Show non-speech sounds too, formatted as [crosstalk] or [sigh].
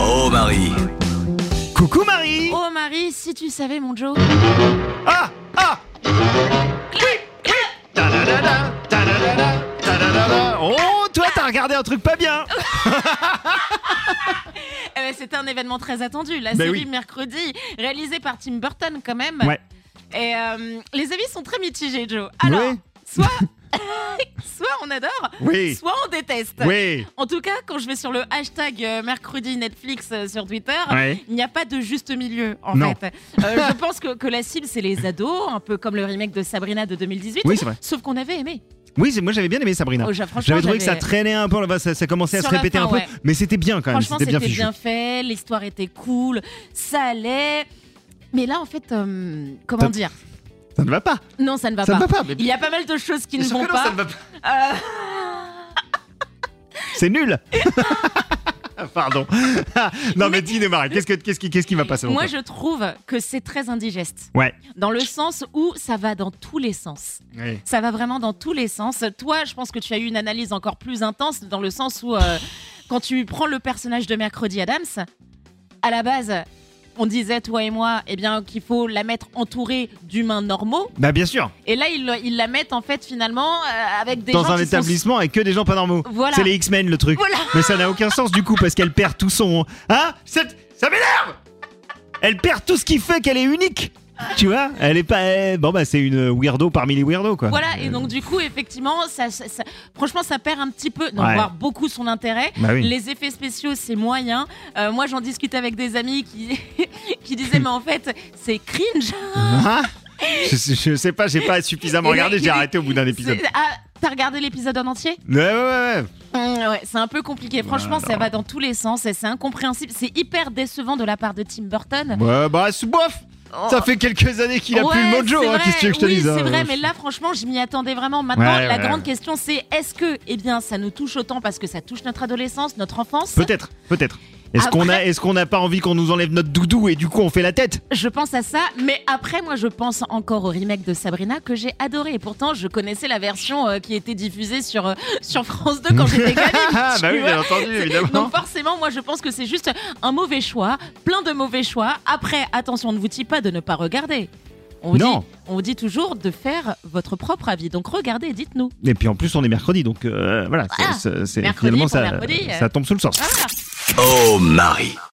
Oh Marie Coucou Marie Oh Marie, si tu savais mon Joe. Ah Ah Oui Oui Ta-da-da-da, ta-da-da-da, ta-da-da-da. Oh, toi t'as regardé un truc pas bien [laughs] Eh ben, C'était un événement très attendu, la Ben série oui. Mercredi, réalisée par Tim Burton quand même. Ouais. Et euh, les avis sont très mitigés, Joe. Alors, Ouais. soit, [laughs] [laughs] soit on adore, Oui. soit on déteste. Oui En tout cas, quand je vais sur le hashtag euh, mercredi Netflix euh, sur Twitter, il n'y a pas de juste milieu en Non. fait. Euh, [laughs] je pense que, que la cible c'est les ados, un peu comme le remake de Sabrina de 2018. Oui, c'est vrai. Sauf qu'on avait aimé. Oui, moi j'avais bien aimé Sabrina. Oh, J'avais trouvé que ça traînait un peu, ça, ça commençait à Sur se répéter fin, un peu, ouais. mais c'était bien quand même, Franchement, c'était bien bien, fait, l'histoire était cool, ça allait. Mais là, en fait, comment dire? Ça ne va pas Non, ça ne va Ça pas. ne va pas mais- Il y a pas mal de choses qui ne vont non, pas. ça ne va pas. Euh, C'est nul [laughs] Pardon. non mais dis-nous Marie, qu'est-ce, que, qu'est-ce, qui, qu'est-ce qui va pas selon moi, je trouve que c'est très indigeste. Ouais. Dans le sens où ça va dans tous les sens. Oui. Ça va vraiment dans tous les sens. Toi, je pense que tu as eu une analyse encore plus intense dans le sens où, euh, quand tu prends le personnage de Mercredi Adams, à la base, on disait, toi et moi, eh bien, qu'il faut la mettre entourée d'humains normaux. Bah bien sûr, Et là, ils, ils la mettent en fait finalement euh, avec des dans gens un qui sont- établissement avec que des gens pas normaux. Voilà. C'est les X-Men le truc. Voilà. Mais ça n'a aucun sens du coup parce qu'elle perd tout son... Hein Cette- Ça m'énerve Elle perd tout ce qui fait qu'elle est unique tu vois, elle est pas. elle- Bon bah c'est une weirdo parmi les weirdos quoi. Voilà, et donc du coup, effectivement, ça, ça- ça- franchement, ça perd un petit peu, non, Ouais. voire beaucoup son intérêt. Bah oui. Les effets spéciaux, c'est moyen. Euh, moi, j'en discute avec des amis qui, [laughs] qui disaient, mais en fait, c'est cringe. Hein [laughs] je, sais- je sais pas, j'ai pas suffisamment Et regardé, là, j'ai arrêté au bout d'un épisode. C'est- Ah, t'as regardé l'épisode en entier? Ouais ouais ouais. ouais. Ouais, c'est un peu compliqué. Franchement, ça va dans tous les sens et c'est incompréhensible. C'est hyper décevant de la part de Tim Burton. Ouais bah c'est bof. Ça Oh. fait quelques années qu'il a plus le mojo, c'est hein, qu'est-ce que je te oui, dise hein. c'est vrai, mais là, franchement, je m'y attendais vraiment. Maintenant, Ouais, la ouais, grande question, c'est est-ce que, eh bien, ça nous touche autant parce que ça touche notre adolescence, notre enfance? Peut-être, peut-être. Est-ce qu'on a, est-ce qu'on n'a pas envie qu'on nous enlève notre doudou et du coup on fait la tête? Je pense à ça, mais après, moi, je pense encore au remake de Sabrina que j'ai adoré. Et pourtant, je connaissais la version euh, qui était diffusée sur, euh, sur France 2 quand j'étais gamine. [laughs] Ah bah oui, bien entendu, évidemment. Donc forcément, moi je pense que c'est juste un mauvais choix, plein de mauvais choix. Après, attention, ne vous dit pas de ne pas regarder. On vous, Non. dit, on vous dit toujours de faire votre propre avis. Donc regardez, et dites-nous. Et puis en plus on est mercredi, donc euh, voilà, c'est- Ah, c'est- mercredi ça, mercredi, ça tombe sous le sens. Oh Marie